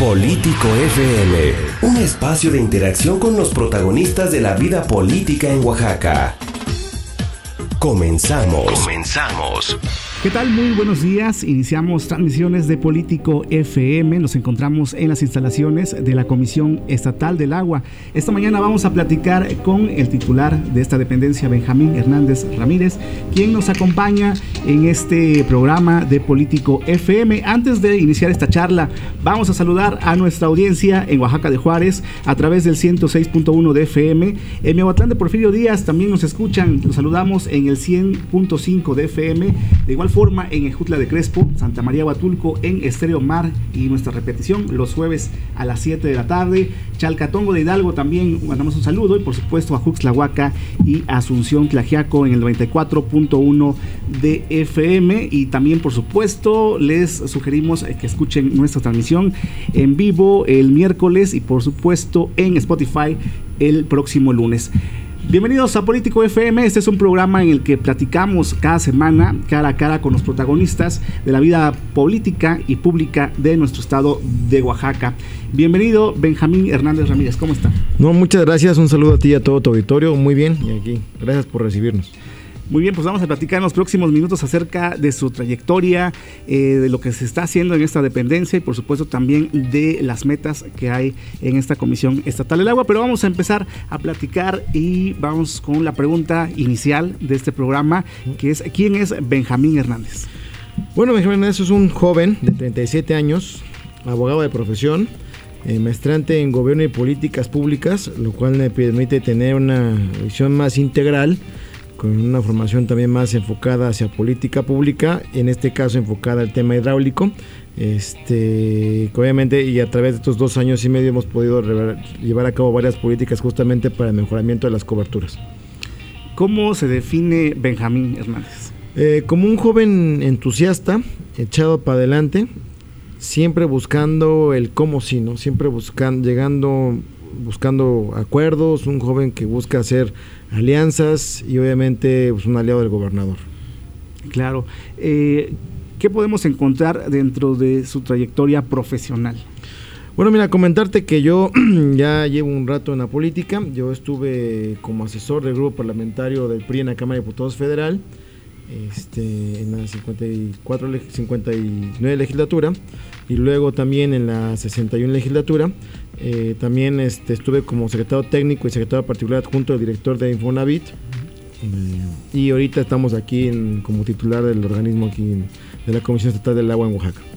Político FM, un espacio de interacción con los protagonistas de la vida política en Oaxaca. Comenzamos. Comenzamos. ¿Qué tal? Muy buenos días. Iniciamos transmisiones de Político FM. Nos encontramos en las instalaciones de la Comisión Estatal del Agua. Esta mañana vamos a platicar con el titular de esta dependencia, Benjamín Hernández Ramírez, quien nos acompaña en este programa de Político FM. Antes de iniciar esta charla, vamos a saludar a nuestra audiencia en Oaxaca de Juárez a través del 106.1 de FM. En Miahuatlán de Porfirio Díaz también nos escuchan. Los saludamos en el 100.5 de FM. De igual forma en Ejutla de Crespo, Santa María Huatulco, en Estéreo Mar y nuestra repetición los jueves a las 7 de la tarde. Chalcatongo de Hidalgo también mandamos un saludo y por supuesto a Juxlahuaca y Asunción Tlajiaco en el 94.1 de FM y también por supuesto les sugerimos que escuchen nuestra transmisión en vivo el miércoles y por supuesto en Spotify el próximo lunes. Bienvenidos a Político FM. Este es un programa en el que platicamos cada semana, cara a cara, con los protagonistas de la vida política y pública de nuestro estado de Oaxaca. Bienvenido, Benjamín Hernández Ramírez. ¿Cómo está? No, muchas gracias. Un saludo a ti y a todo tu auditorio. Muy bien. Y aquí, gracias por recibirnos. Muy bien, pues vamos a platicar en los próximos minutos acerca de su trayectoria, eh, de lo que se está haciendo en esta dependencia y por supuesto también de las metas que hay en esta Comisión Estatal del Agua. Pero vamos a empezar a platicar y vamos con la pregunta inicial de este programa, que es ¿quién es Benjamín Hernández? Bueno, Benjamín Hernández es un joven de 37 años, abogado de profesión, eh, maestrante en gobierno y políticas públicas, lo cual me permite tener una visión más integral con una formación también más enfocada hacia política pública, en este caso enfocada al tema hidráulico. Este, obviamente, y a través de estos dos años y medio hemos podido llevar a cabo varias políticas justamente para el mejoramiento de las coberturas. ¿Cómo se define Benjamín Hernández? Eh, como un joven entusiasta, echado para adelante, siempre buscando el cómo sí, ¿no? Siempre buscando, llegando, buscando acuerdos, un joven que busca hacer alianzas y obviamente pues, un aliado del gobernador. Claro. Eh, ¿Qué podemos encontrar dentro de su trayectoria profesional? Bueno, mira, comentarte que yo ya llevo un rato en la política. Yo estuve como asesor del grupo parlamentario del PRI en la Cámara de Diputados Federal, este, en la 54, 59 legislatura, y luego también en la 61 legislatura. Eh, también este, estuve como secretario técnico y secretario particular junto al director de Infonavit. Y ahorita estamos aquí como titular del organismo aquí de la Comisión Estatal del Agua en Oaxaca.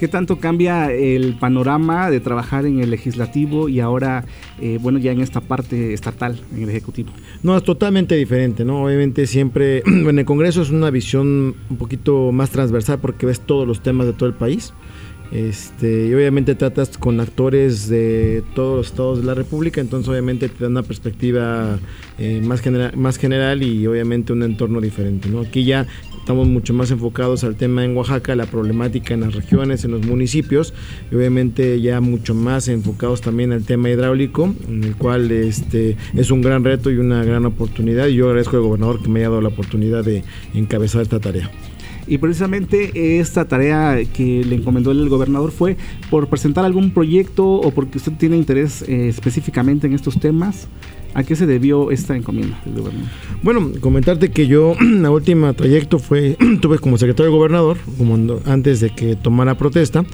¿Qué tanto cambia el panorama de trabajar en el legislativo y ahora, eh, bueno, ya en esta parte estatal, en el ejecutivo? No, es totalmente diferente, ¿no? Obviamente siempre, en el Congreso es una visión un poquito más transversal porque ves todos los temas de todo el país. Este, y obviamente tratas con actores de todos los estados de la República, entonces obviamente te da una perspectiva eh, más, general, más general y obviamente un entorno diferente. ¿no? Aquí ya estamos mucho más enfocados al tema en Oaxaca, la problemática en las regiones, en los municipios, y obviamente ya mucho más enfocados también al tema hidráulico, en el cual este, es un gran reto y una gran oportunidad. Y yo agradezco al gobernador que me haya dado la oportunidad de encabezar esta tarea. Y precisamente esta tarea que le encomendó el gobernador fue por presentar algún proyecto o porque usted tiene interés eh, específicamente en estos temas. ¿A qué se debió esta encomienda del gobernador? Bueno, comentarte que yo, la última trayecto fue, tuve como secretario de gobernador, como antes de que tomara protesta,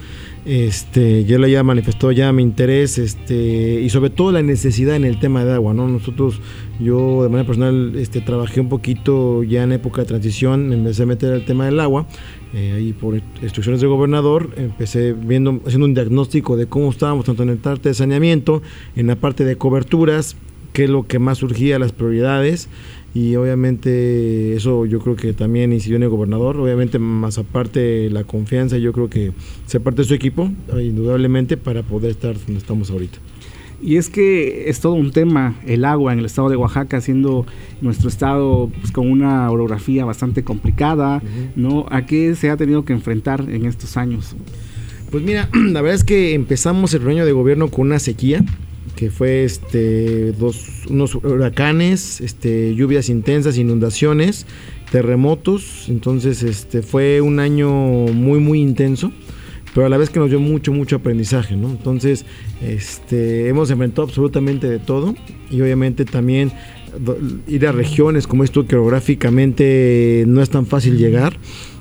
este, yo le ya manifestó ya mi interés este, y sobre todo la necesidad en el tema de agua. ¿no? Nosotros, yo de manera personal este, trabajé un poquito ya en época de transición, me empecé a meter al tema del agua. Eh, ahí por instrucciones del gobernador empecé viendo, haciendo un diagnóstico de cómo estábamos tanto en el parte de saneamiento, en la parte de coberturas, qué es lo que más surgía, las prioridades y obviamente eso yo creo que también incidió en el gobernador, obviamente más aparte la confianza, yo creo que se parte de su equipo, indudablemente, para poder estar donde estamos ahorita. Y es que es todo un tema el agua en el estado de Oaxaca, siendo nuestro estado pues, con una orografía bastante complicada, ¿no? ¿A qué se ha tenido que enfrentar en estos años? Pues mira, la verdad es que empezamos el año de gobierno con una sequía, que fue este dos unos huracanes, este lluvias intensas, terremotos, entonces este fue un año muy muy intenso pero a la vez que nos dio mucho, mucho aprendizaje, ¿no? Entonces, este, hemos enfrentado absolutamente de todo y obviamente también ir a regiones como esto que geográficamente no es tan fácil llegar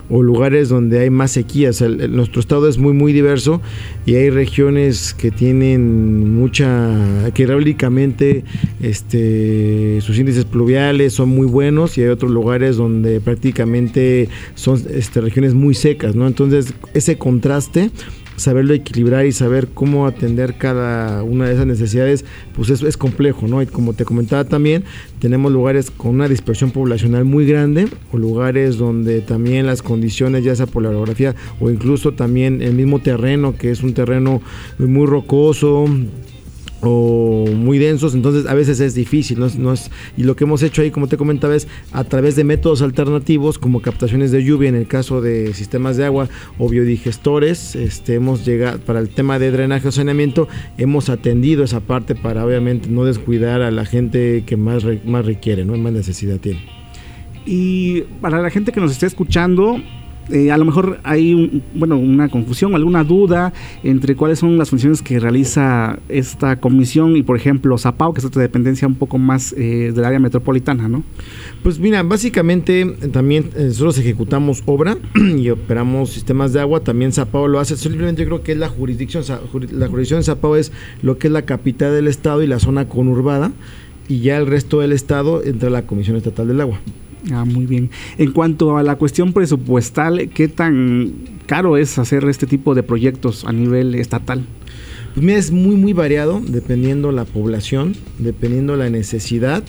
o lugares donde hay más sequías. nuestro estado es muy muy diverso y hay regiones que tienen mucha que hidráulicamente este sus índices pluviales son muy buenos y hay otros lugares donde prácticamente son este, regiones muy secas, ¿no? Entonces, ese contraste saberlo equilibrar y saber cómo atender cada una de esas necesidades, pues eso es complejo, ¿no? Y como te comentaba también, tenemos lugares con una dispersión poblacional muy grande o lugares donde también las condiciones, ya sea por la orografía o incluso también el mismo terreno, que es un terreno muy rocoso, o muy densos, entonces a veces es difícil, ¿no? es, y lo que hemos hecho ahí, como te comentaba, es a través de métodos alternativos como captaciones de lluvia en el caso de sistemas de agua o biodigestores, este, hemos llegado para el tema de drenaje o saneamiento, hemos atendido esa parte para obviamente no descuidar a la gente que más, más requiere, ¿no? más necesidad tiene. Y para la gente que nos esté escuchando, eh, a lo mejor hay bueno, una confusión alguna duda entre cuáles son las funciones que realiza esta comisión y, por ejemplo, Zapao, que es otra dependencia un poco más eh, del área metropolitana, ¿no? Pues mira, básicamente también eh, nosotros ejecutamos obra y operamos sistemas de agua, también Zapao lo hace, simplemente yo creo que es la jurisdicción, la jurisdicción de Zapao es lo que es la capital del estado y la zona conurbada y ya el resto del estado entra la Comisión Estatal del Agua. Ah, muy bien. En cuanto a la cuestión presupuestal, ¿qué tan caro es hacer este tipo de proyectos a nivel estatal? Pues mira, es muy, muy variado, dependiendo la población, dependiendo la necesidad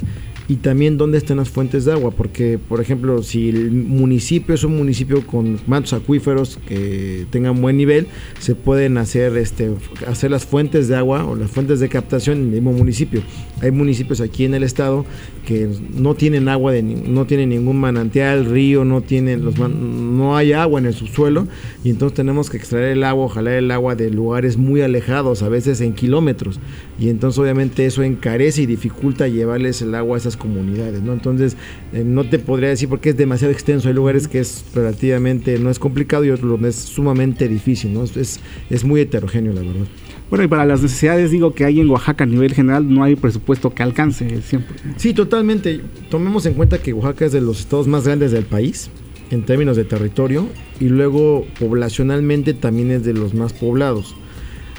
y también dónde están las fuentes de agua, porque por ejemplo, si el municipio es un municipio con mantos acuíferos que tengan buen nivel, se pueden hacer este hacer las fuentes de agua o las fuentes de captación en el mismo municipio. Hay municipios aquí en el estado que no tienen agua de no tienen ningún manantial, río, no tienen los no hay agua en el subsuelo y entonces tenemos que extraer el agua, jalar el agua de lugares muy alejados, a veces en kilómetros. Y entonces obviamente eso encarece y dificulta llevarles el agua a esas comunidades, ¿no? Entonces, eh, no te podría decir porque es demasiado extenso. Hay lugares que es relativamente, no es complicado y otros donde es sumamente difícil, ¿no? Es, es muy heterogéneo, la verdad. Bueno, y para las necesidades, digo que hay en Oaxaca a nivel general, no hay presupuesto que alcance siempre. Sí, totalmente. Tomemos en cuenta que Oaxaca es de los estados más grandes del país en términos de territorio y luego poblacionalmente también es de los más poblados.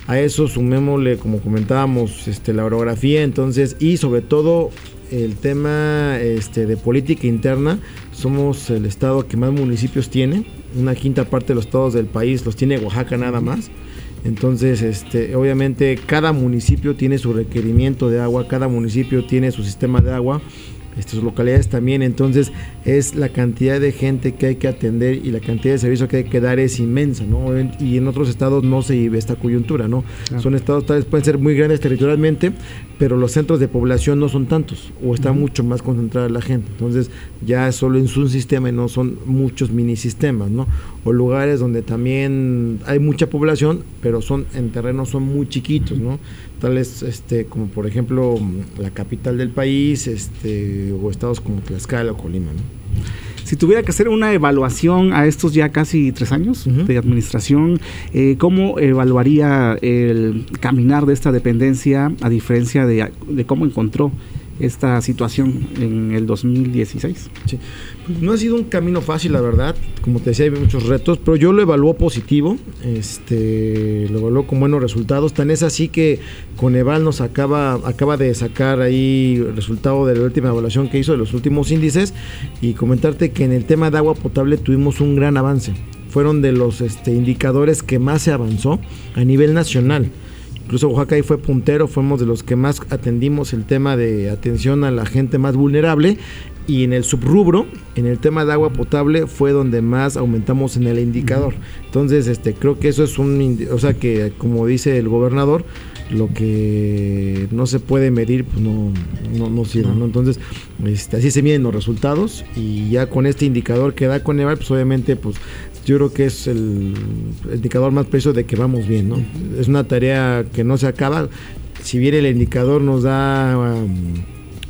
A eso sumémosle, como comentábamos, este, la orografía, entonces, y sobre todo el tema este, de política interna, somos el estado que más municipios tiene, una quinta parte de los estados del país los tiene Oaxaca nada más. Entonces, este, obviamente cada municipio tiene su requerimiento de agua, cada municipio tiene su sistema de agua estas localidades también. Entonces es la cantidad de gente que hay que atender y la cantidad de servicio que hay que dar es inmensa, ¿no? Y en otros estados no se vive esta coyuntura, ¿no? Son estados tal vez pueden ser muy grandes territorialmente, pero los centros de población no son tantos o está mucho más concentrada la gente. Entonces ya solo en un sistema y no son muchos mini sistemas, ¿no? O lugares donde también hay mucha población, pero son en terrenos son muy chiquitos, ¿no? Tales este, como por ejemplo la capital del país este, o estados como Tlaxcala o Colima. Si tuviera que hacer una evaluación a estos ya casi tres años de administración, eh, ¿cómo evaluaría el caminar de esta dependencia a diferencia de, de cómo encontró esta situación en el 2016? Sí. Pues no ha sido un camino fácil, la verdad. Como te decía, hay muchos retos, pero yo lo evaluó positivo. Este, lo evaluó con buenos resultados. Tan es así que Coneval nos acaba, acaba de sacar ahí el resultado de la última evaluación que hizo de los últimos índices y comentarte que en el tema de agua potable tuvimos un gran avance. Fueron de los este, indicadores que más se avanzó a nivel nacional. Incluso Oaxaca ahí fue puntero, fuimos de los que más atendimos el tema de atención a la gente más vulnerable y en el subrubro, en el tema de agua potable, fue donde más aumentamos en el indicador. Entonces, este, creo que eso es un, o sea que como dice el gobernador, lo que no se puede medir, pues no, no, no sirve, ¿no? Entonces, este, así se miden los resultados y ya con este indicador que da Coneval, pues obviamente, pues yo creo que es el, indicador más preciso de que vamos bien, ¿no? Es una tarea que no se acaba. Si bien el indicador nos da um,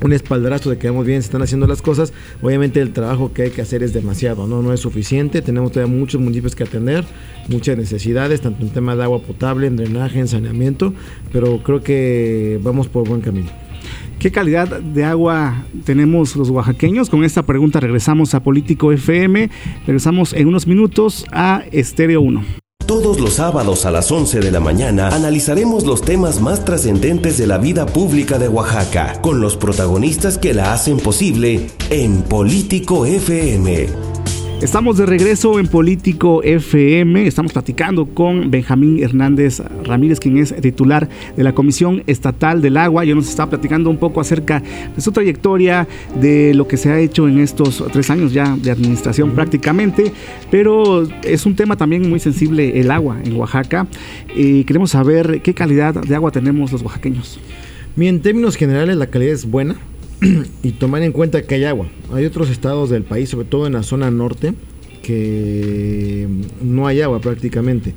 un espaldarazo de que vamos bien, se están haciendo las cosas. Obviamente el trabajo que hay que hacer es demasiado, no, no es suficiente. Tenemos todavía muchos municipios que atender, muchas necesidades, tanto en tema de agua potable, en drenaje, en saneamiento, pero creo que vamos por buen camino. ¿Qué calidad de agua tenemos los oaxaqueños? Con esta pregunta regresamos a Político FM, regresamos en unos minutos a Estéreo 1. Todos los sábados a las 11 de la mañana analizaremos los temas más trascendentes de la vida pública de Oaxaca, con los protagonistas que la hacen posible en Político FM. Estamos de regreso en Político FM. Estamos platicando con Benjamín Hernández Ramírez, quien es titular de la Comisión Estatal del Agua. Yo nos está platicando un poco acerca de su trayectoria, de lo que se ha hecho en estos tres años ya de administración prácticamente. Pero es un tema también muy sensible el agua en Oaxaca. Y queremos saber qué calidad de agua tenemos los oaxaqueños. Bien, en términos generales la calidad es buena y tomar en cuenta que hay agua. Hay otros estados del país, sobre todo en la zona norte, que no hay agua prácticamente.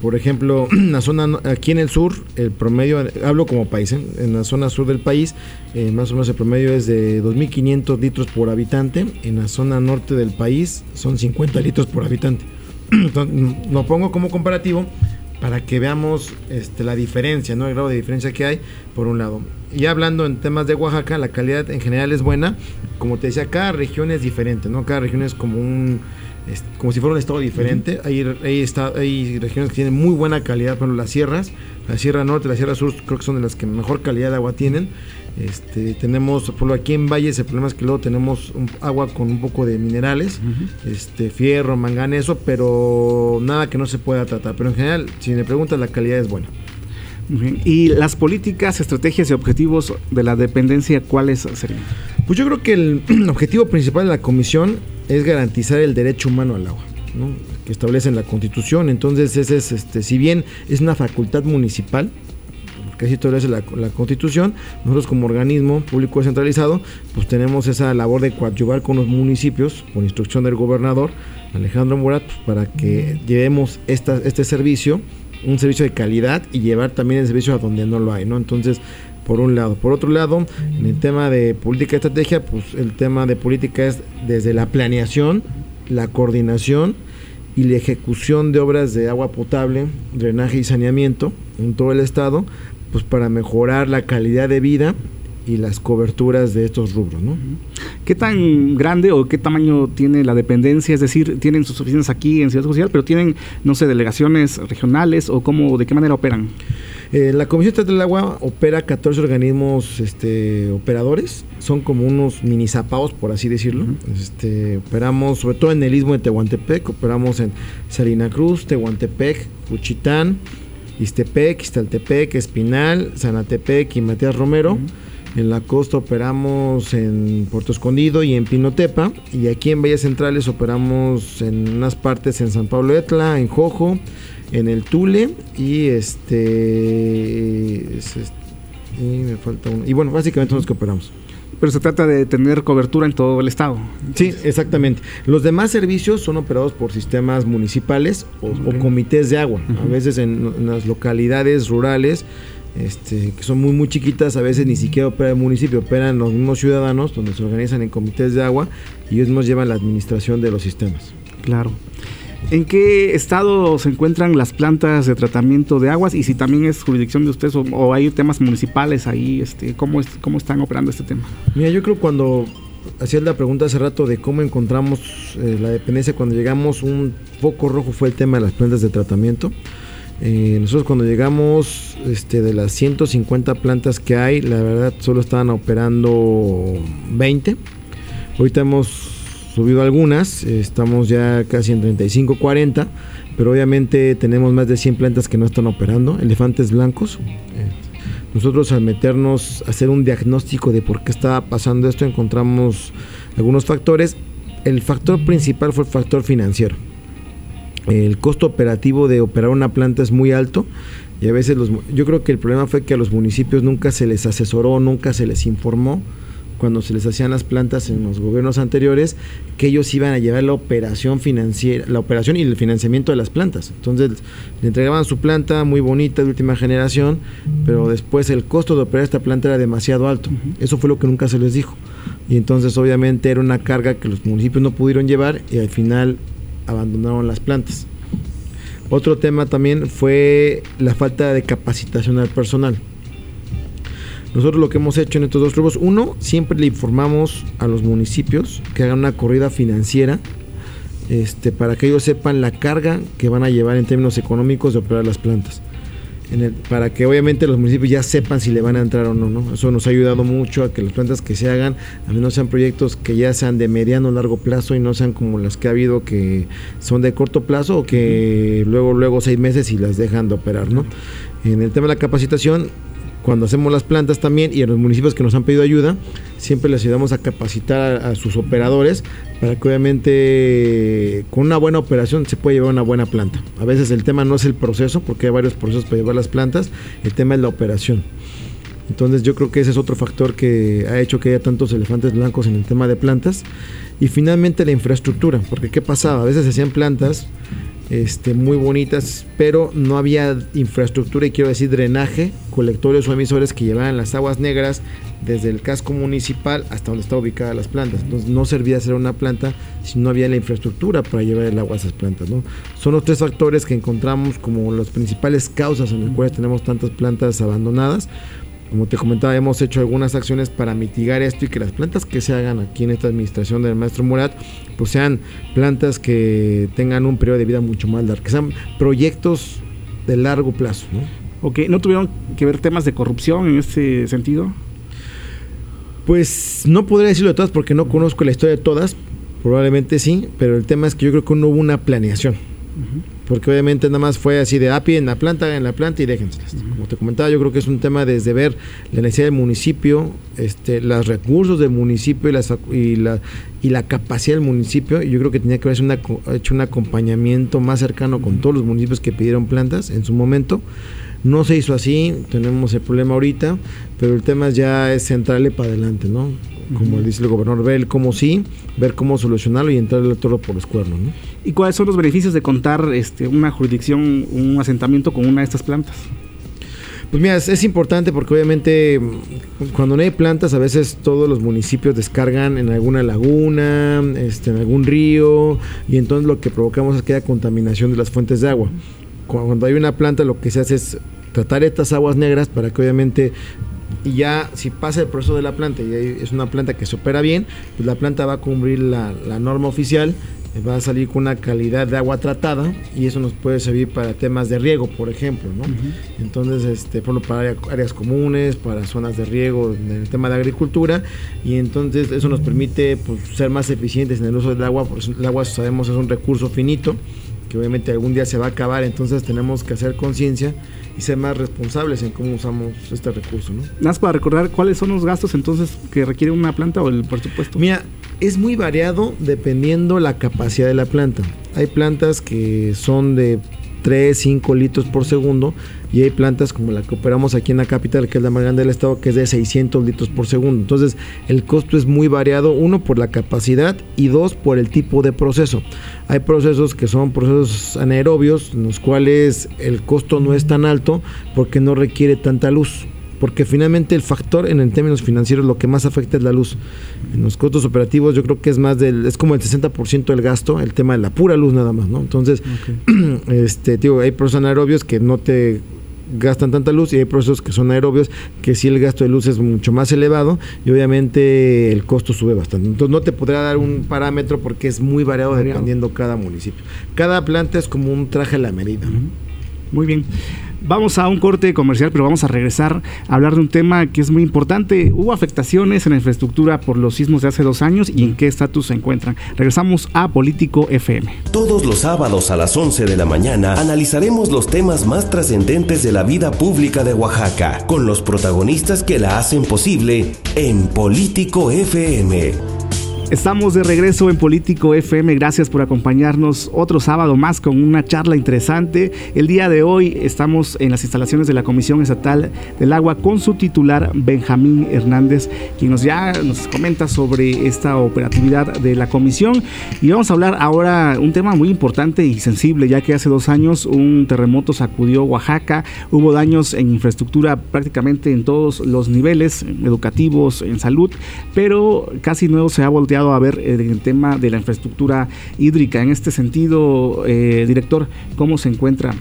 Por ejemplo, la zona aquí en el sur, el promedio, hablo como país, ¿eh? en la zona sur del país, eh, más o menos el promedio es de 2.500 litros por habitante. En la zona norte del país son 50 litros por habitante. Entonces, lo pongo como comparativo para que veamos este, la diferencia, ¿no? el grado de diferencia que hay, por un lado. Y hablando en temas de Oaxaca, la calidad en general es buena. Como te decía, cada región es diferente, ¿no? Cada región es como un como si fuera un estado diferente. hay, está, hay regiones que tienen muy buena calidad, por ejemplo, las sierras, la Sierra Norte, la Sierra Sur, creo que son de las que mejor calidad de agua tienen. Este, tenemos, por ejemplo, aquí en Valles, el problema es que luego tenemos agua con un poco de minerales, este, fierro, manganeso, pero nada que no se pueda tratar. Pero en general, si me preguntas, la calidad es buena. ¿Y las políticas, estrategias y objetivos de la dependencia cuáles serían? Pues yo creo que el objetivo principal de la comisión es garantizar el derecho humano al agua. que establece en la Constitución. Entonces, ese es, este, si bien es una facultad municipal, que así establece la, la, Constitución, nosotros como organismo público descentralizado, pues tenemos esa labor de coadyuvar con los municipios, por instrucción del gobernador Alejandro Murat, pues, para que llevemos esta, este servicio un servicio de calidad y llevar también el servicio a donde no lo hay, ¿no? Entonces, por un lado. Por otro lado, en el tema de política y estrategia, pues el tema de política es desde la planeación, la coordinación y la ejecución de obras de agua potable, drenaje y saneamiento en todo el estado, pues para mejorar la calidad de vida y las coberturas de estos rubros, ¿no? ¿Qué tan grande o qué tamaño tiene la dependencia? Es decir, tienen sus oficinas aquí en Ciudad Social, pero tienen, no sé, delegaciones regionales o cómo, de qué manera operan. Eh, la Comisión Estatal del Agua opera 14 organismos este, operadores, son como unos mini zapaos, por así decirlo. este, operamos sobre todo en el istmo de Tehuantepec, operamos en Salina Cruz, Tehuantepec, Puchitán, Istepec, Istaltepec, Espinal, Zanatepec y Matías Romero. En la costa operamos en Puerto Escondido y en Pinotepa. Y aquí en Valles Centrales operamos en unas partes en San Pablo Etla, en Jojo, en el Tule y este, y me falta uno. Y bueno, básicamente son los que operamos pero se trata de tener cobertura en todo el estado. Sí, exactamente. Los demás servicios son operados por sistemas municipales o, comités de agua. A veces en, las localidades rurales este, que son muy muy chiquitas, a veces ni siquiera opera el municipio, operan los mismos ciudadanos donde se organizan en comités de agua y ellos nos llevan la administración de los sistemas. Claro. ¿En qué estado se encuentran las plantas de tratamiento de aguas y si también es jurisdicción de ustedes o, hay temas municipales ahí? Este, ¿cómo, ¿Cómo están operando este tema? Mira, yo creo cuando hacías la pregunta hace rato de cómo encontramos eh, la dependencia, cuando llegamos un foco rojo fue el tema de las plantas de tratamiento. Eh, nosotros cuando llegamos este, de las 150 plantas que hay, la verdad solo estaban operando 20. Ahorita hemos subido algunas, estamos ya casi en 35, 40, pero obviamente tenemos más de 100 plantas que no están operando, elefantes blancos. Nosotros al meternos a hacer un diagnóstico de por qué estaba pasando esto, encontramos algunos factores. El factor principal fue el factor financiero el costo operativo de operar una planta es muy alto y a veces los, yo creo que el problema fue que a los municipios nunca se les asesoró, nunca se les informó cuando se les hacían las plantas en los gobiernos anteriores, que ellos iban a llevar la operación financiera, la operación y el financiamiento de las plantas. Entonces le entregaban su planta muy bonita de última generación, pero después el costo de operar esta planta era demasiado alto. Eso fue lo que nunca se les dijo. Y entonces obviamente era una carga que los municipios no pudieron llevar y al final abandonaron las plantas. Otro tema también fue la falta de capacitación al personal. Nosotros lo que hemos hecho en estos dos grupos, uno, siempre le informamos a los municipios que hagan una corrida financiera este, para que ellos sepan la carga que van a llevar en términos económicos de operar las plantas. para que obviamente los municipios ya sepan si le van a entrar o no. Eso nos ha ayudado mucho a que las plantas que se hagan, a menos sean proyectos que ya sean de mediano o largo plazo y no sean como las que ha habido que son de corto plazo o que luego, luego seis meses y las dejan de operar, ¿no? En el tema de la capacitación, cuando hacemos las plantas también y a los municipios que nos han pedido ayuda, siempre les ayudamos a capacitar a, sus operadores para que obviamente con una buena operación se pueda llevar una buena planta. A veces el tema no es el proceso, porque hay varios procesos para llevar las plantas, el tema es la operación. Entonces yo creo que ese es otro factor que ha hecho que haya tantos elefantes blancos en el tema de plantas. Y finalmente la infraestructura, porque ¿qué pasaba? A veces se hacían plantas este, muy bonitas, pero no había infraestructura y quiero decir drenaje, colectores o emisores que llevaban las aguas negras desde el casco municipal hasta donde está ubicada las plantas. Entonces no servía hacer una planta si no había la infraestructura para llevar el agua a esas plantas. Son los tres factores que encontramos como las principales causas en las cuales tenemos tantas plantas abandonadas. Como te comentaba, hemos hecho algunas acciones para mitigar esto y que las plantas que se hagan aquí en esta administración del maestro Murat, pues sean plantas que tengan un periodo de vida mucho más largo, que sean proyectos de largo plazo. ¿no? Ok, ¿no tuvieron que ver temas de corrupción en este sentido? Pues no podría decirlo de todas porque no conozco la historia de todas, probablemente sí, pero el tema es que yo creo que no hubo una planeación porque obviamente nada más fue así de API en la planta, en la planta y déjenselas. Como te comentaba, yo creo que es un tema desde ver la necesidad del municipio, este, los recursos del municipio y, las, y, la, y la capacidad del municipio. Y yo creo que tenía que haberse una, hecho un acompañamiento más cercano con todos los municipios que pidieron plantas en su momento. No se hizo así, tenemos el problema ahorita, pero el tema ya es centrarle para adelante, ¿no? Como dice el gobernador, ver cómo sí, ver cómo solucionarlo y entrarle todo por los cuernos, ¿no? ¿Y cuáles son los beneficios de contar este, una jurisdicción, un asentamiento con una de estas plantas? Pues mira, es, importante porque obviamente cuando no hay plantas a veces todos los municipios descargan en alguna laguna, este, en algún río y entonces lo que provocamos es que haya contaminación de las fuentes de agua cuando hay una planta lo que se hace es tratar estas aguas negras para que obviamente y ya si pasa el proceso de la planta y es una planta que se opera bien, pues la planta va a cumplir la, norma oficial, va a salir con una calidad de agua tratada y eso nos puede servir para temas de riego, por ejemplo, ¿no? Entonces, este, por para áreas comunes, para zonas de riego, en el tema de agricultura y entonces eso nos permite pues, ser más eficientes en el uso del agua, porque el agua sabemos es un recurso finito que obviamente algún día se va a acabar, entonces tenemos que hacer conciencia y ser más responsables en cómo usamos este recurso. ¿no? Nada más para recordar cuáles son los gastos entonces que requiere una planta o el presupuesto. Mira, es muy variado dependiendo la capacidad de la planta. Hay plantas que son de 3, 5 litros por segundo y hay plantas como la que operamos aquí en la capital, que es la más grande del estado, que es de 600 litros por segundo. Entonces el costo es muy variado, uno por la capacidad y dos por el tipo de proceso. Hay procesos que son procesos anaerobios, en los cuales el costo no es tan alto porque no requiere tanta luz porque finalmente el factor en el términos financieros lo que más afecta es la luz. En los costos operativos yo creo que es más del es como el 60% del gasto, el tema de la pura luz nada más, ¿no? Entonces, este, digo, hay procesos anaerobios que no te gastan tanta luz y hay procesos que son aerobios que sí el gasto de luz es mucho más elevado y obviamente el costo sube bastante. Entonces no te podría dar un parámetro porque es muy variado, dependiendo cada municipio. Cada planta es como un traje a la medida. Muy bien. Vamos a un corte comercial, pero vamos a regresar a hablar de un tema que es muy importante. Hubo afectaciones en la infraestructura por los sismos de hace dos años y en qué estatus se encuentran. Regresamos a Político FM. Todos los sábados a las 11 de la mañana analizaremos los temas más trascendentes de la vida pública de Oaxaca, con los protagonistas que la hacen posible en Político FM. Estamos de regreso en Político FM. Gracias por acompañarnos otro sábado más con una charla interesante. El día de hoy estamos en las instalaciones de la Comisión Estatal del Agua con su titular Benjamín Hernández, quien nos ya nos comenta sobre esta operatividad de la comisión. Y vamos a hablar ahora un tema muy importante y sensible, ya que hace dos años un terremoto sacudió Oaxaca, hubo daños en infraestructura prácticamente en todos los niveles, educativos, en salud, pero casi no se ha volteado a ver eh, el tema de la infraestructura hídrica. En este sentido, eh, director, ¿cómo se encuentra?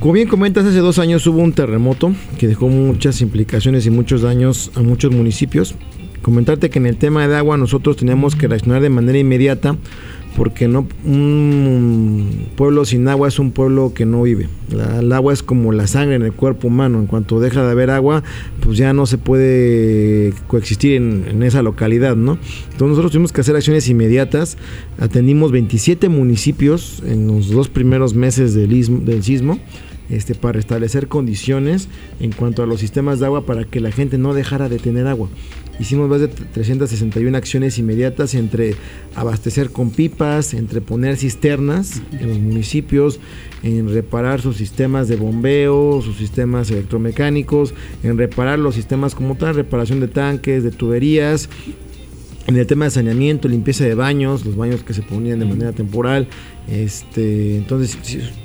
Como bien comentas, hace dos años hubo un terremoto que dejó muchas implicaciones y muchos daños a muchos municipios. Comentarte que en el tema de agua nosotros tenemos que reaccionar de manera inmediata porque no un pueblo sin agua es un pueblo que no vive. el agua es como la sangre en el cuerpo humano. En cuanto deja de haber agua, pues ya no se puede coexistir en, esa localidad, ¿no? Entonces nosotros tuvimos que hacer acciones inmediatas. Atendimos 27 municipios en los dos primeros meses del, del sismo. Este, para restablecer condiciones en cuanto a los sistemas de agua para que la gente no dejara de tener agua. Hicimos más de 361 acciones inmediatas entre abastecer con pipas, entre poner cisternas en los municipios, en reparar sus sistemas de bombeo, sus sistemas electromecánicos, en reparar los sistemas como tal, reparación de tanques, de tuberías, en el tema de saneamiento, limpieza de baños, los baños que se ponían de manera temporal. Este, entonces,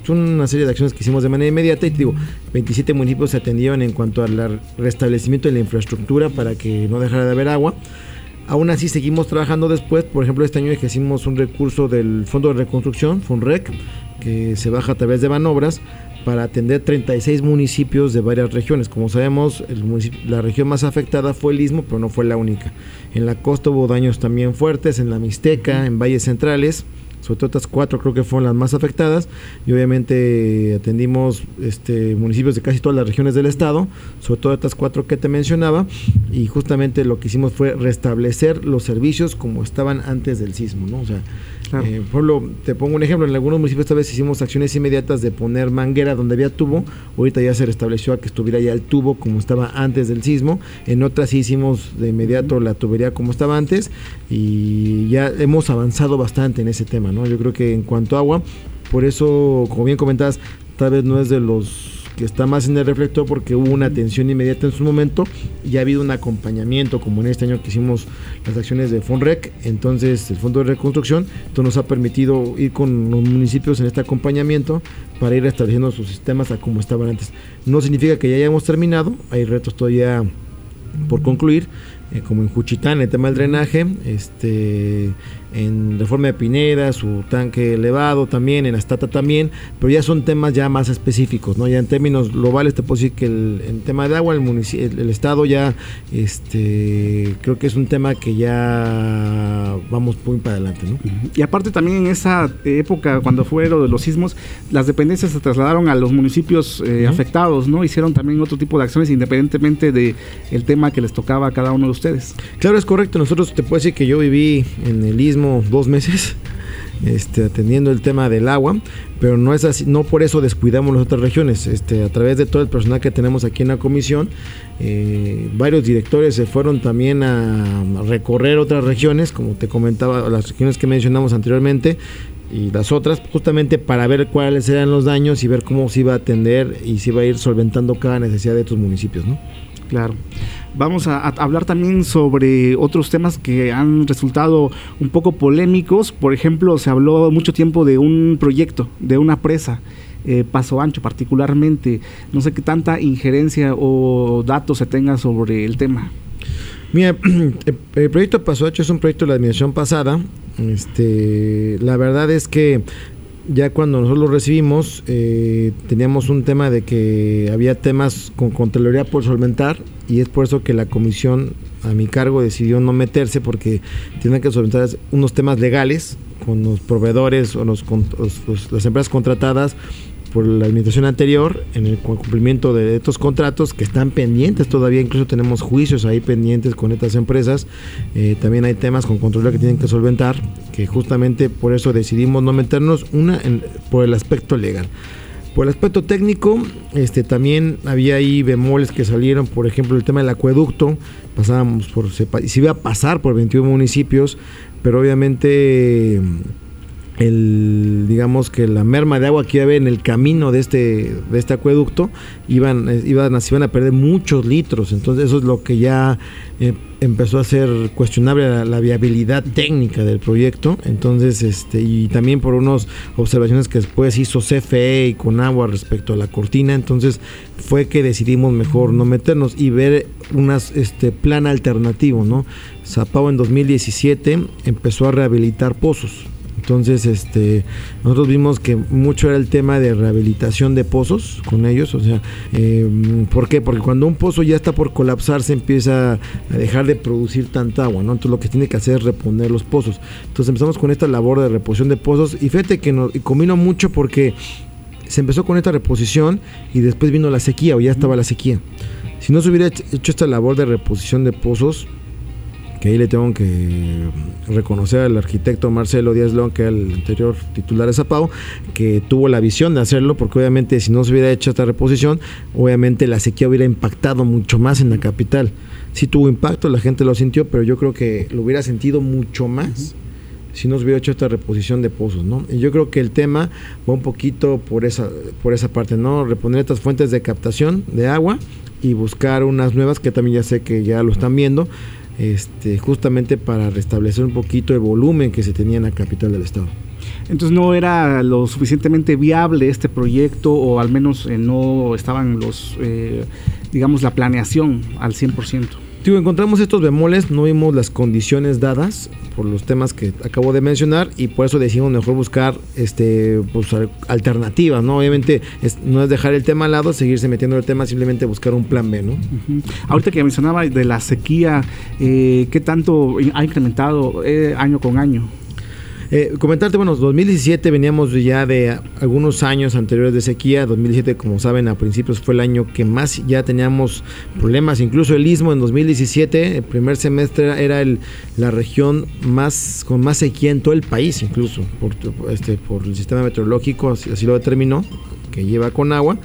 son una serie de acciones que hicimos de manera inmediata y te digo, 27 municipios se atendieron en cuanto al restablecimiento de la infraestructura para que no dejara de haber agua. Aún así seguimos trabajando después, por ejemplo este año hicimos un recurso del Fondo de Reconstrucción, FONREC, que se baja a través de manobras para atender 36 municipios de varias regiones. Como sabemos, la región más afectada fue el Istmo, pero no fue la única. En la costa hubo daños también fuertes, en la Mixteca, en valles centrales sobre todo estas cuatro creo que fueron las más afectadas y obviamente atendimos este, municipios de casi todas las regiones del estado, sobre todo estas cuatro que te mencionaba y justamente lo que hicimos fue restablecer los servicios como estaban antes del sismo, ¿no? O sea, eh, por ejemplo, te pongo un ejemplo, en algunos municipios esta vez hicimos acciones inmediatas de poner manguera donde había tubo, ahorita ya se restableció a que estuviera ya el tubo como estaba antes del sismo, en otras sí hicimos de inmediato la tubería como estaba antes y ya hemos avanzado bastante en ese tema, ¿no? Yo creo que en cuanto a agua, por eso, como bien comentabas, tal vez no es de los que está más en el reflector porque hubo una atención inmediata en su momento y ha habido un acompañamiento, como en este año que hicimos las acciones de FONREC, entonces el Fondo de Reconstrucción, esto nos ha permitido ir con los municipios en este acompañamiento para ir estableciendo sus sistemas a como estaban antes. No significa que ya hayamos terminado, hay retos todavía por concluir, eh, como en Juchitán, el tema del drenaje, este, en Reforma de Pineda, su tanque elevado también, en Astata también, pero ya son temas ya más específicos, ¿no? Ya en términos globales te puedo decir que el, en tema de agua, el, el, Estado ya, este, creo que es un tema que ya vamos muy para adelante, ¿no? Y aparte también en esa época, cuando fue lo de los sismos, las dependencias se trasladaron a los municipios eh, afectados, ¿no? Hicieron también otro tipo de acciones independientemente de el tema que les tocaba a cada uno de ustedes. Claro, es correcto. Nosotros te puedo decir que yo viví en el Istmo dos meses. Este, atendiendo el tema del agua, pero no es así, no por eso descuidamos las otras regiones. Este, a través de todo el personal que tenemos aquí en la comisión, eh, varios directores se fueron también a recorrer otras regiones, como te comentaba, las regiones que mencionamos anteriormente, y las otras, justamente para ver cuáles eran los daños y ver cómo se iba a atender y se iba a ir solventando cada necesidad de estos municipios, ¿no? Claro. Vamos a, hablar también sobre otros temas que han resultado un poco polémicos. Por ejemplo, se habló mucho tiempo de un proyecto, de una presa. Eh, Paso Ancho particularmente. No sé qué tanta injerencia o datos se tenga sobre el tema. Mira, el proyecto Paso Ancho es un proyecto de la administración pasada. Este, la verdad es que ya cuando nosotros lo recibimos, eh, teníamos un tema de que había temas con Contraloría por solventar y es por eso que la comisión a mi cargo decidió no meterse porque tienen que solventar unos temas legales con los proveedores o los, las empresas contratadas por la administración anterior en el cumplimiento de estos contratos que están pendientes todavía, incluso tenemos juicios ahí pendientes con estas empresas, eh, también hay temas con control que tienen que solventar, que justamente por eso decidimos no meternos, una por el aspecto legal. Por el aspecto técnico, este, también había ahí bemoles que salieron, por ejemplo, el tema del acueducto, pasábamos por, se, se iba a pasar por 21 municipios, pero obviamente el digamos que la merma de agua que iba a en el camino de este de este acueducto iban iban se iban a perder muchos litros. Entonces eso es lo que ya eh, empezó a ser cuestionable la, viabilidad técnica del proyecto. Entonces este y también por unas observaciones que después hizo CFE y con agua respecto a la cortina. Entonces fue que decidimos mejor no meternos y ver unas este plan alternativo no Zapao en 2017 empezó a rehabilitar pozos entonces, este, nosotros vimos que mucho era el tema de rehabilitación de pozos con ellos. O sea, eh, ¿por qué? Porque cuando un pozo ya está por colapsar, se empieza a dejar de producir tanta agua, ¿no? Entonces, lo que tiene que hacer es reponer los pozos. Entonces, empezamos con esta labor de reposición de pozos. Y fíjate que nos, y combino mucho porque se empezó con esta reposición y después vino la sequía, o ya estaba la sequía. Si no se hubiera hecho esta labor de reposición de pozos, que ahí le tengo que reconocer al arquitecto Marcelo Díaz León, que era el anterior titular de Zapao, que tuvo la visión de hacerlo, porque obviamente si no se hubiera hecho esta reposición, obviamente la sequía hubiera impactado mucho más en la capital. Sí tuvo impacto, la gente lo sintió, pero yo creo que lo hubiera sentido mucho más si no se hubiera hecho esta reposición de pozos, ¿no? Y yo creo que el tema va un poquito por esa, por esa parte, ¿no? Reponer estas fuentes de captación de agua y buscar unas nuevas que también ya sé que ya lo están viendo, este, justamente para restablecer un poquito el volumen que se tenía en la capital del estado. Entonces no era lo suficientemente viable este proyecto o al menos eh, no estaban los, eh, digamos, la planeación al 100% encontramos estos bemoles, no vimos las condiciones dadas por los temas que acabo de mencionar y por eso decidimos mejor buscar este pues, alternativas, ¿no? Obviamente no es dejar el tema al lado, seguirse metiendo en el tema, simplemente buscar un plan B, ¿no? Ahorita que mencionaba de la sequía, eh, ¿qué tanto ha incrementado eh, año con año? Eh, comentarte, bueno, 2017 veníamos ya de algunos años anteriores de sequía. 2017, como saben, a principios fue el año que más ya teníamos problemas. Incluso el istmo en 2017, el primer semestre, era el, la región más con más sequía en todo el país, incluso por, este, por el sistema meteorológico, así lo determinó, que lleva con agua.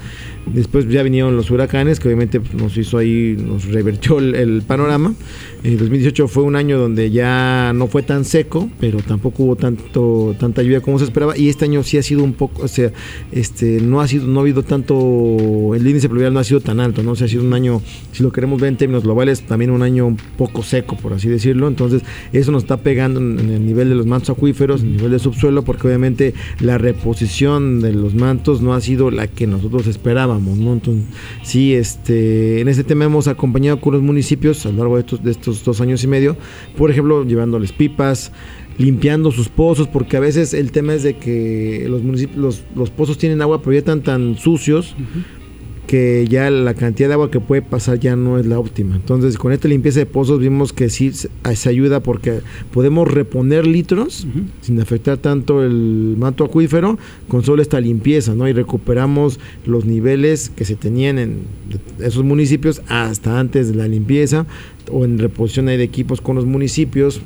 Después ya vinieron los huracanes, que obviamente nos hizo ahí, nos revertió el, panorama. El 2018 fue un año donde ya no fue tan seco, pero tampoco hubo tanta lluvia como se esperaba. Y este año sí ha sido un poco, o sea, este no ha sido, no ha habido tanto, el índice pluvial no ha sido tan alto, ¿no? O ha sido un año, si lo queremos ver en términos globales, también un año un poco seco, por así decirlo. Entonces, eso nos está pegando en, el nivel de los mantos acuíferos, en el nivel de subsuelo, porque obviamente la reposición de los mantos no ha sido la que nosotros esperábamos sí, este, en este tema hemos acompañado con los municipios a lo largo de estos, de estos dos años y medio, por ejemplo, llevándoles pipas, limpiando sus pozos, porque a veces el tema es de que los municipios, los, pozos tienen agua, pero ya están tan sucios que ya la cantidad de agua que puede pasar ya no es la óptima. Entonces, con esta limpieza de pozos vimos que sí se, ayuda porque podemos reponer litros sin afectar tanto el manto acuífero con solo esta limpieza, ¿no? Y recuperamos los niveles que se tenían en esos municipios hasta antes de la limpieza o en reposición de equipos con los municipios.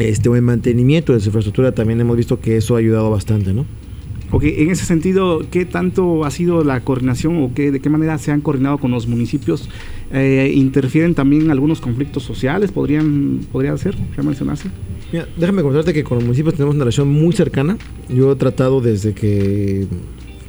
Este, o en mantenimiento de su infraestructura también hemos visto que eso ha ayudado bastante, ¿no? Ok, en ese sentido, ¿qué tanto ha sido la coordinación o qué, de qué manera se han coordinado con los municipios? Eh, ¿Interfieren también algunos conflictos sociales? ¿Podrían, ¿Podría ser? ¿Ya mencionaste? Mira, déjame contarte que con los municipios tenemos una relación muy cercana. Yo he tratado desde que,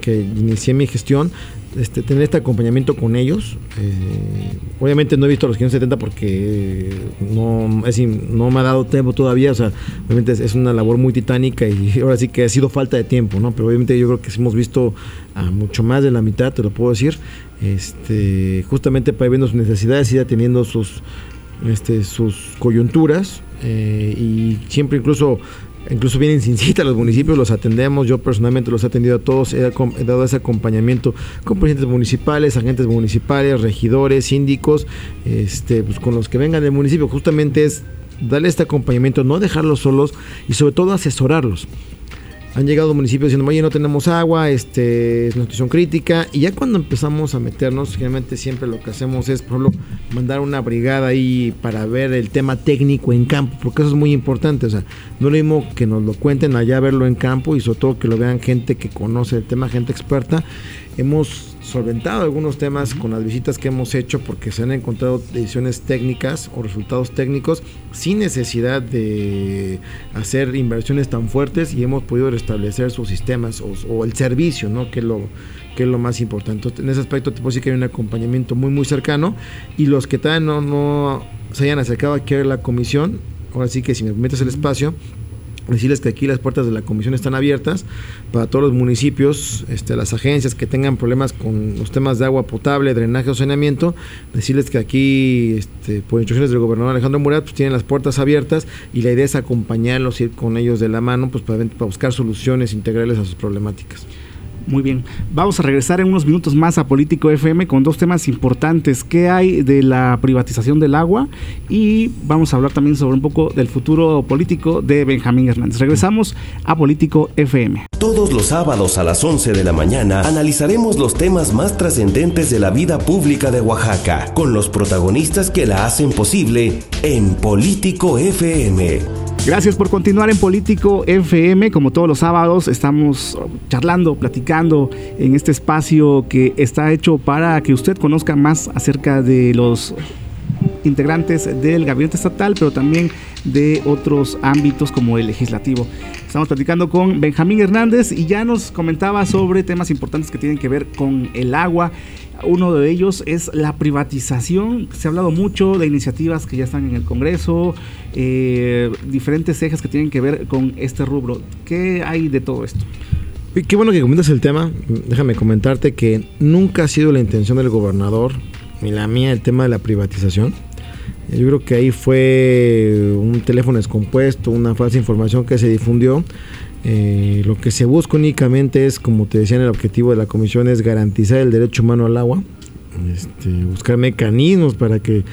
que inicié mi gestión este, tener este acompañamiento con ellos. Eh, obviamente no he visto a los 570 porque no, es, no me ha dado tiempo todavía. O sea, obviamente es, una labor muy titánica y ahora sí que ha sido falta de tiempo, ¿no? Pero obviamente yo creo que hemos visto a mucho más de la mitad, te lo puedo decir. Este, justamente para ir viendo sus necesidades, ir teniendo sus, este, sus coyunturas eh, y siempre incluso incluso vienen sin cita los municipios, los atendemos, yo personalmente los he atendido a todos, he, dado ese acompañamiento con presidentes municipales, agentes municipales, regidores, síndicos, este, pues con los que vengan del municipio, justamente es darle este acompañamiento, no dejarlos solos y sobre todo asesorarlos han llegado municipios diciendo, oye, no tenemos agua, este, es una situación crítica. Y ya cuando empezamos a meternos, generalmente siempre lo que hacemos es, por ejemplo, mandar una brigada ahí para ver el tema técnico en campo, porque eso es muy importante. O sea, no es lo mismo que nos lo cuenten allá, verlo en campo y sobre todo que lo vean gente que conoce el tema, gente experta. Hemos solventado algunos temas con las visitas que hemos hecho porque se han encontrado decisiones técnicas o resultados técnicos sin necesidad de hacer inversiones tan fuertes y hemos podido restablecer sus sistemas o, el servicio, ¿no? que, es lo, que es lo más importante. En ese aspecto te puedo decir que hay un acompañamiento muy muy cercano y los que todavía no, no se hayan acercado aquí a la comisión, ahora sí que si me metes el espacio, decirles que aquí las puertas de la comisión están abiertas para todos los municipios, este, las agencias que tengan problemas con los temas de agua potable, drenaje o saneamiento, decirles que aquí, este, por instrucciones del gobernador Alejandro Murat, pues tienen las puertas abiertas y la idea es acompañarlos, ir con ellos de la mano, pues para buscar soluciones integrales a sus problemáticas. Muy bien. Vamos a regresar en unos minutos más a Político FM con dos temas importantes. ¿Qué hay de la privatización del agua? Y vamos a hablar también sobre un poco del futuro político de Benjamín Hernández. Regresamos a Político FM. Todos los sábados a las 11 de la mañana analizaremos los temas más trascendentes de la vida pública de Oaxaca con los protagonistas que la hacen posible en Político FM. Gracias por continuar en Político FM. Como todos los sábados, estamos charlando, platicando en este espacio que está hecho para que usted conozca más acerca de los integrantes del gabinete estatal, pero también de otros ámbitos como el legislativo. Estamos platicando con Benjamín Hernández y ya nos comentaba sobre temas importantes que tienen que ver con el agua uno de ellos es la privatización. Se ha hablado mucho de iniciativas que ya están en el Congreso, eh, diferentes ejes que tienen que ver con este rubro. ¿Qué hay de todo esto? Qué bueno que comentas el tema. Déjame comentarte que nunca ha sido la intención del gobernador ni la mía el tema de la privatización. Yo creo que ahí fue un teléfono descompuesto, una falsa información que se difundió eh, lo que se busca únicamente es, como te decía, el objetivo de la comisión es garantizar el derecho humano al agua, este, buscar mecanismos para que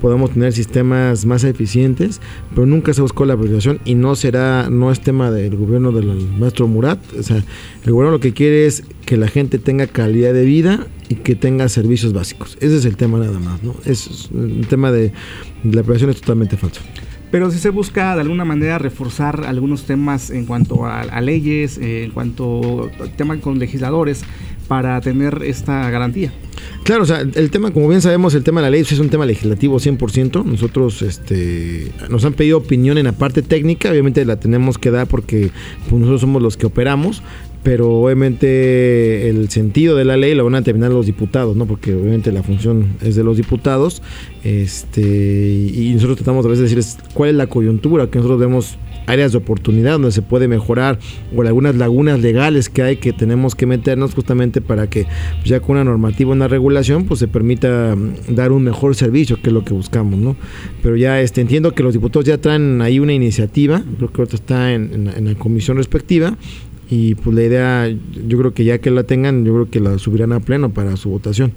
podamos tener sistemas más eficientes, pero nunca se buscó la privatización y no será, no es tema del gobierno del maestro Murat. O sea, el gobierno lo que quiere es que la gente tenga calidad de vida y que tenga servicios básicos. Ese es el tema nada más, ¿no? Es, el tema de, de la privatización es totalmente falso. Pero si se busca de alguna manera reforzar algunos temas en cuanto a, leyes, eh, en cuanto al tema con legisladores, para tener esta garantía. Claro, o sea, el tema, como bien sabemos, el tema de la ley es un tema legislativo 100%. Nosotros este, nos han pedido opinión en la parte técnica, obviamente la tenemos que dar porque pues, nosotros somos los que operamos, pero obviamente el sentido de la ley lo van a determinar los diputados, ¿no? Porque obviamente la función es de los diputados, este, y nosotros tratamos a veces de decirles cuál es la coyuntura, que nosotros vemos áreas de oportunidad donde se puede mejorar o algunas lagunas legales que hay que tenemos que meternos justamente para que ya con una normativa, una regulación, pues se permita mm, dar un mejor servicio, que es lo que buscamos, ¿no? Pero ya este, entiendo que los diputados ya traen ahí una iniciativa, creo que ahorita está en la comisión respectiva, y pues la idea, yo creo que ya que la tengan, yo creo que la subirán a pleno para su votación.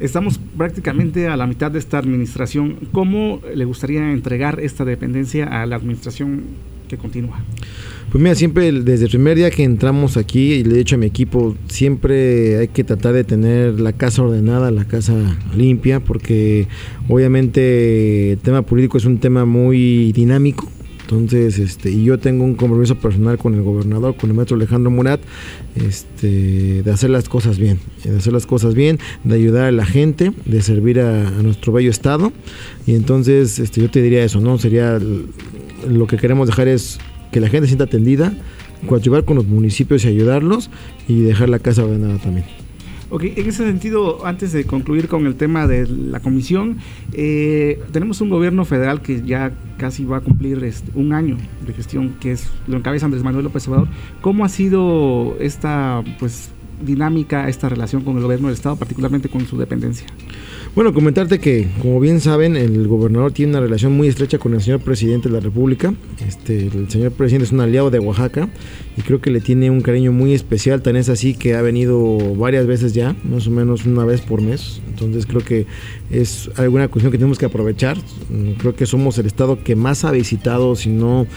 Estamos prácticamente a la mitad de esta administración. ¿Cómo le gustaría entregar esta dependencia a la administración que continúa? Pues mira, siempre desde el primer día que entramos aquí, y le he dicho a mi equipo, siempre hay que tratar de tener la casa ordenada, la casa limpia, porque obviamente el tema político es un tema muy dinámico entonces, este, y yo tengo un compromiso personal con el gobernador, con el maestro Alejandro Murat, este, de hacer las cosas bien, de hacer las cosas bien, de ayudar a la gente, de servir a, nuestro bello estado. Y entonces, este, yo te diría eso, ¿no? Sería lo que queremos dejar es que la gente sienta atendida, coadyuvar con los municipios y ayudarlos y dejar la casa ordenada también. Ok, en ese sentido, antes de concluir con el tema de la comisión, eh, tenemos un gobierno federal que ya casi va a cumplir este, un año de gestión, que es lo encabeza Andrés Manuel López Obrador. ¿Cómo ha sido esta pues dinámica, esta relación con el gobierno del Estado, particularmente con su dependencia? Bueno, comentarte que, como bien saben, el gobernador tiene una relación muy estrecha con el señor presidente de la República. Este, el señor presidente es un aliado de Oaxaca y creo que le tiene un cariño muy especial. Tan es así que ha venido varias veces ya, más o menos una vez por mes. Entonces creo que es alguna cuestión que tenemos que aprovechar. Creo que somos el estado que más ha visitado, si no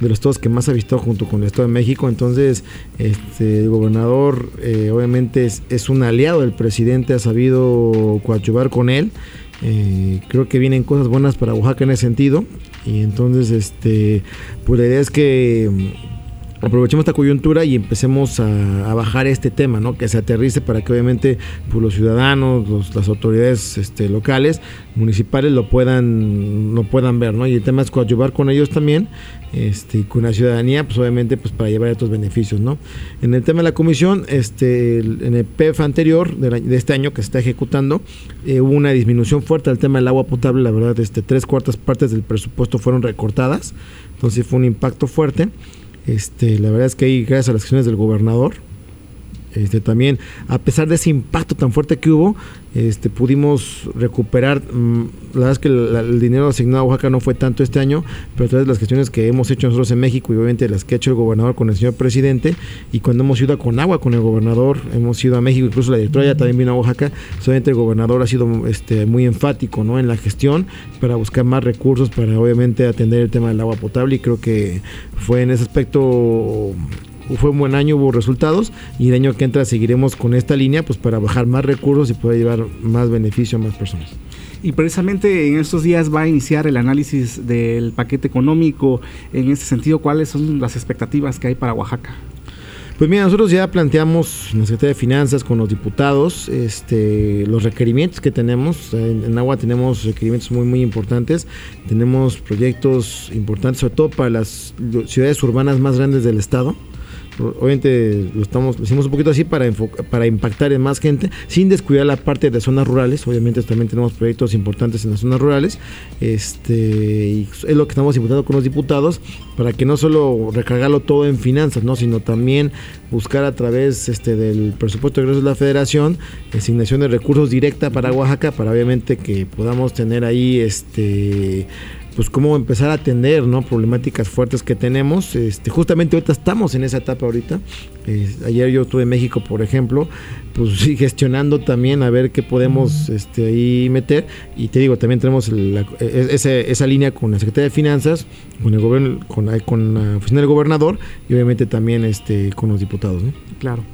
de los estados que más ha visitado junto con el Estado de México. Entonces, este, el gobernador eh, obviamente es, es, un aliado del presidente, ha sabido coadyuvar con él. Eh, creo que vienen cosas buenas para Oaxaca en ese sentido. Y entonces, este, pues la idea es que aprovechemos esta coyuntura y empecemos a, bajar este tema, ¿no? Que se aterrice para que obviamente pues, los ciudadanos, las autoridades este, locales, municipales lo puedan, lo puedan ver, ¿no? Y el tema es coadyuvar con ellos también, este, con la ciudadanía, pues obviamente pues para llevar estos beneficios, ¿no? En el tema de la comisión, este, en el PEF anterior de, este año que se está ejecutando, eh, hubo una disminución fuerte del tema del agua potable, la verdad, este, tres cuartas partes del presupuesto fueron recortadas, entonces fue un impacto fuerte. Este, la verdad es que ahí, gracias a las acciones del gobernador, este, también, a pesar de ese impacto tan fuerte que hubo, este, pudimos recuperar. Mm, la verdad es que el dinero asignado a Oaxaca no fue tanto este año, pero a través de las gestiones que hemos hecho nosotros en México y obviamente las que ha hecho el gobernador con el señor presidente, y cuando hemos ido a Conagua con el gobernador, hemos ido a México, incluso la directora ya también vino a Oaxaca, solamente el gobernador ha sido este, muy enfático en la gestión para buscar más recursos para obviamente atender el tema del agua potable, y creo que fue en ese aspecto fue un buen año, hubo resultados y el año que entra seguiremos con esta línea pues para bajar más recursos y poder llevar más beneficio a más personas. Y precisamente en estos días va a iniciar el análisis del paquete económico. En este sentido, ¿cuáles son las expectativas que hay para Oaxaca? Pues mira, nosotros ya planteamos en la Secretaría de Finanzas con los diputados este, los requerimientos que tenemos. En, en, Agua tenemos requerimientos muy, muy importantes. Tenemos proyectos importantes, sobre todo para las ciudades urbanas más grandes del Estado obviamente lo estamos hicimos un poquito así para para impactar en más gente sin descuidar la parte de zonas rurales. Obviamente también tenemos proyectos importantes en las zonas rurales. Este y es lo que estamos imputando con los diputados para que no solo recargarlo todo en finanzas no sino también buscar a través este del presupuesto de ingresos de la Federación asignación de recursos directa para Oaxaca para obviamente que podamos tener ahí este pues cómo empezar a atender ¿no? problemáticas fuertes que tenemos. Este, justamente ahorita estamos en esa etapa ahorita. ayer yo estuve en México, por ejemplo, pues sí, gestionando también a ver qué podemos este, ahí meter. Y te digo, también tenemos e, esa, línea con la Secretaría de Finanzas, con el gobierno, con, con la oficina del gobernador y obviamente también este, con los diputados. Claro.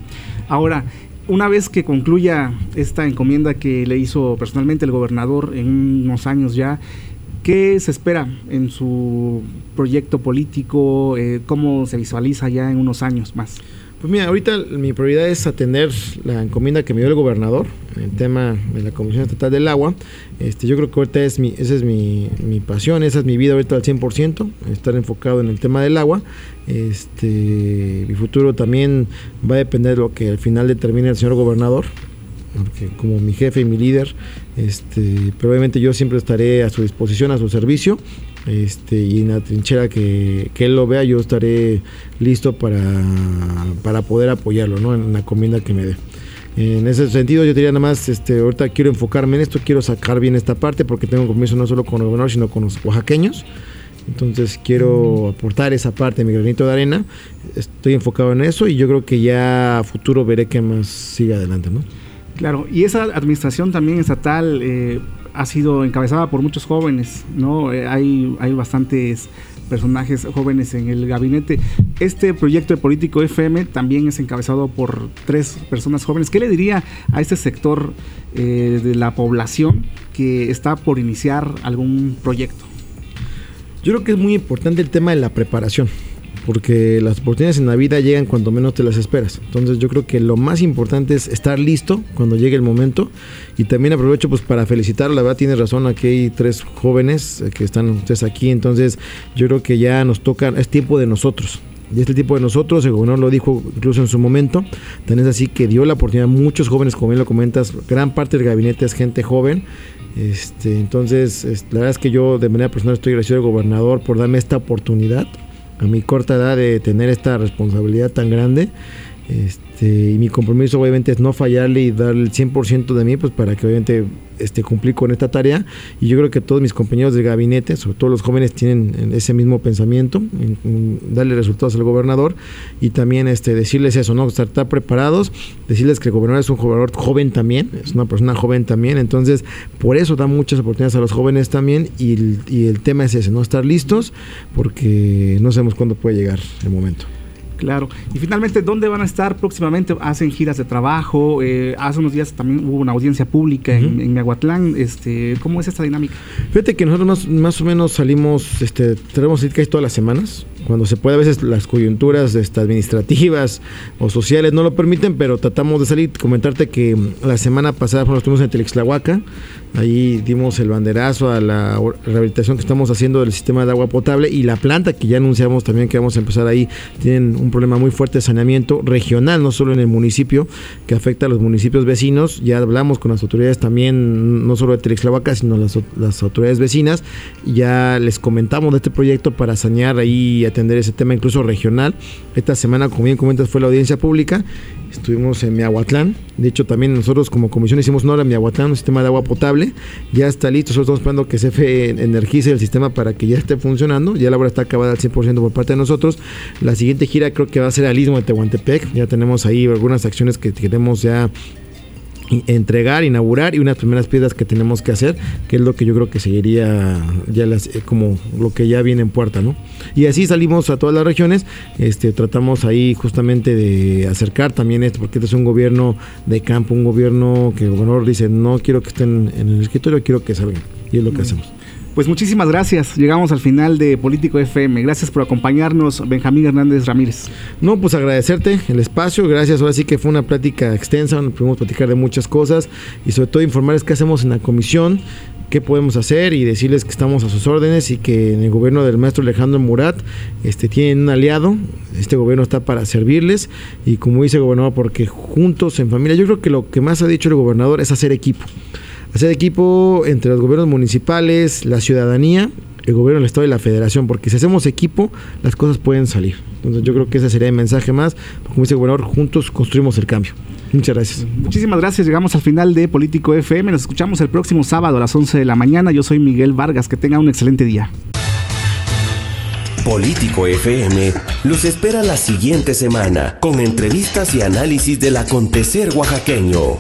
Ahora, una vez que concluya esta encomienda que le hizo personalmente el gobernador en unos años ya, ¿Qué se espera en su proyecto político? Eh, ¿Cómo se visualiza ya en unos años más? Pues mira, ahorita mi prioridad es atender la encomienda que me dio el gobernador en el tema de la Comisión Estatal del Agua. Este, yo creo que ahorita es mi, esa es mi, pasión, esa es mi vida ahorita al 100%, estar enfocado en el tema del agua. Este, mi futuro también va a depender de lo que al final determine el señor gobernador como mi jefe y mi líder, este, pero obviamente yo siempre estaré a su disposición, a su servicio, este, y en la trinchera que, él lo vea, yo estaré listo para, para poder apoyarlo, ¿no? En la comienda que me dé. En ese sentido, yo diría nada más, este, ahorita quiero enfocarme en esto, quiero sacar bien esta parte, porque tengo un compromiso no solo con el gobernador, sino con los oaxaqueños. Entonces quiero aportar esa parte, mi granito de arena. Estoy enfocado en eso y yo creo que ya a futuro veré qué más sigue adelante, ¿no? Claro, y esa administración también estatal eh, ha sido encabezada por muchos jóvenes, ¿no? Eh, hay, hay bastantes personajes jóvenes en el gabinete. Este proyecto de Político FM también es encabezado por tres personas jóvenes. ¿Qué le diría a este sector eh, de la población que está por iniciar algún proyecto? Yo creo que es muy importante el tema de la preparación porque las oportunidades en la vida llegan cuando menos te las esperas. Entonces yo creo que lo más importante es estar listo cuando llegue el momento. Y también aprovecho pues para felicitar, la verdad tienes razón, aquí hay tres jóvenes que están ustedes aquí, entonces yo creo que ya nos toca, es tiempo de nosotros. Y este tipo de nosotros, el gobernador lo dijo incluso en su momento, tan es así que dio la oportunidad a muchos jóvenes, como bien lo comentas, gran parte del gabinete es gente joven, este, entonces, la verdad es que yo de manera personal estoy agradecido al gobernador por darme esta oportunidad a mi corta edad de tener esta responsabilidad tan grande Este, y mi compromiso obviamente es no fallarle y dar el 100% de mí, pues para que obviamente este, cumplir con esta tarea. Y yo creo que todos mis compañeros de gabinete, sobre todo los jóvenes, tienen ese mismo pensamiento, darle resultados al gobernador y también este, decirles eso, ¿no? Estar, preparados, decirles que el gobernador es un gobernador joven también, es una persona joven también, entonces por eso da muchas oportunidades a los jóvenes también y y el tema es ese, no estar listos porque no sabemos cuándo puede llegar el momento. Claro. Y finalmente, ¿dónde van a estar próximamente? ¿Hacen giras de trabajo? Eh, hace unos días también hubo una audiencia pública en, en Miahuatlán. Este, ¿Cómo es esta dinámica? Fíjate que nosotros más, o menos salimos, este, tenemos que todas las semanas cuando se puede, a veces las coyunturas este, administrativas o sociales no lo permiten, pero tratamos de salir. Comentarte que la semana pasada nos estuvimos en Telextlahuaca, ahí dimos el banderazo a la rehabilitación que estamos haciendo del sistema de agua potable y la planta que ya anunciamos también que vamos a empezar ahí, tienen un problema muy fuerte de saneamiento regional, no solo en el municipio, que afecta a los municipios vecinos. Ya hablamos con las autoridades también, no solo de Telextlahuaca, sino las, las autoridades vecinas. Ya les comentamos de este proyecto para sanear ahí atender ese tema incluso regional. Esta semana, como bien comentas, fue la audiencia pública. Estuvimos en Miahuatlán. De hecho, también nosotros como comisión hicimos no en Miahuatlán, un sistema de agua potable. Ya está listo. Nosotros estamos esperando que CFE energice el sistema para que ya esté funcionando. Ya la obra está acabada al 100% por parte de nosotros. La siguiente gira creo que va a ser al Istmo de Tehuantepec. Ya tenemos ahí algunas acciones que queremos ya entregar, inaugurar y unas primeras piedras que tenemos que hacer, que es lo que yo creo que seguiría ya las, eh, como lo que ya viene en puerta, ¿no? Y así salimos a todas las regiones, este, tratamos ahí justamente de acercar también esto, porque este es un gobierno de campo, un gobierno que el gobernador dice, no quiero que estén en el escritorio, quiero que salgan, y es lo que hacemos. Pues muchísimas gracias. Llegamos al final de Político FM. Gracias por acompañarnos, Benjamín Hernández Ramírez. No, pues agradecerte el espacio. Gracias. Ahora sí que fue una plática extensa. Nos pudimos platicar de muchas cosas y sobre todo informarles qué hacemos en la comisión, qué podemos hacer y decirles que estamos a sus órdenes y que en el gobierno del maestro Alejandro Murat este, tienen un aliado. Este gobierno está para servirles y como dice el gobernador, porque juntos en familia, yo creo que lo que más ha dicho el gobernador es hacer equipo hacer equipo entre los gobiernos municipales, la ciudadanía, el gobierno del Estado y la Federación, porque si hacemos equipo, las cosas pueden salir. Entonces yo creo que ese sería el mensaje más. Como dice el gobernador, juntos construimos el cambio. Muchas gracias. Muchísimas gracias. Llegamos al final de Político FM. Nos escuchamos el próximo sábado a las 11 de la mañana. Yo soy Miguel Vargas. Que tenga un excelente día. Político FM los espera la siguiente semana con entrevistas y análisis del acontecer oaxaqueño.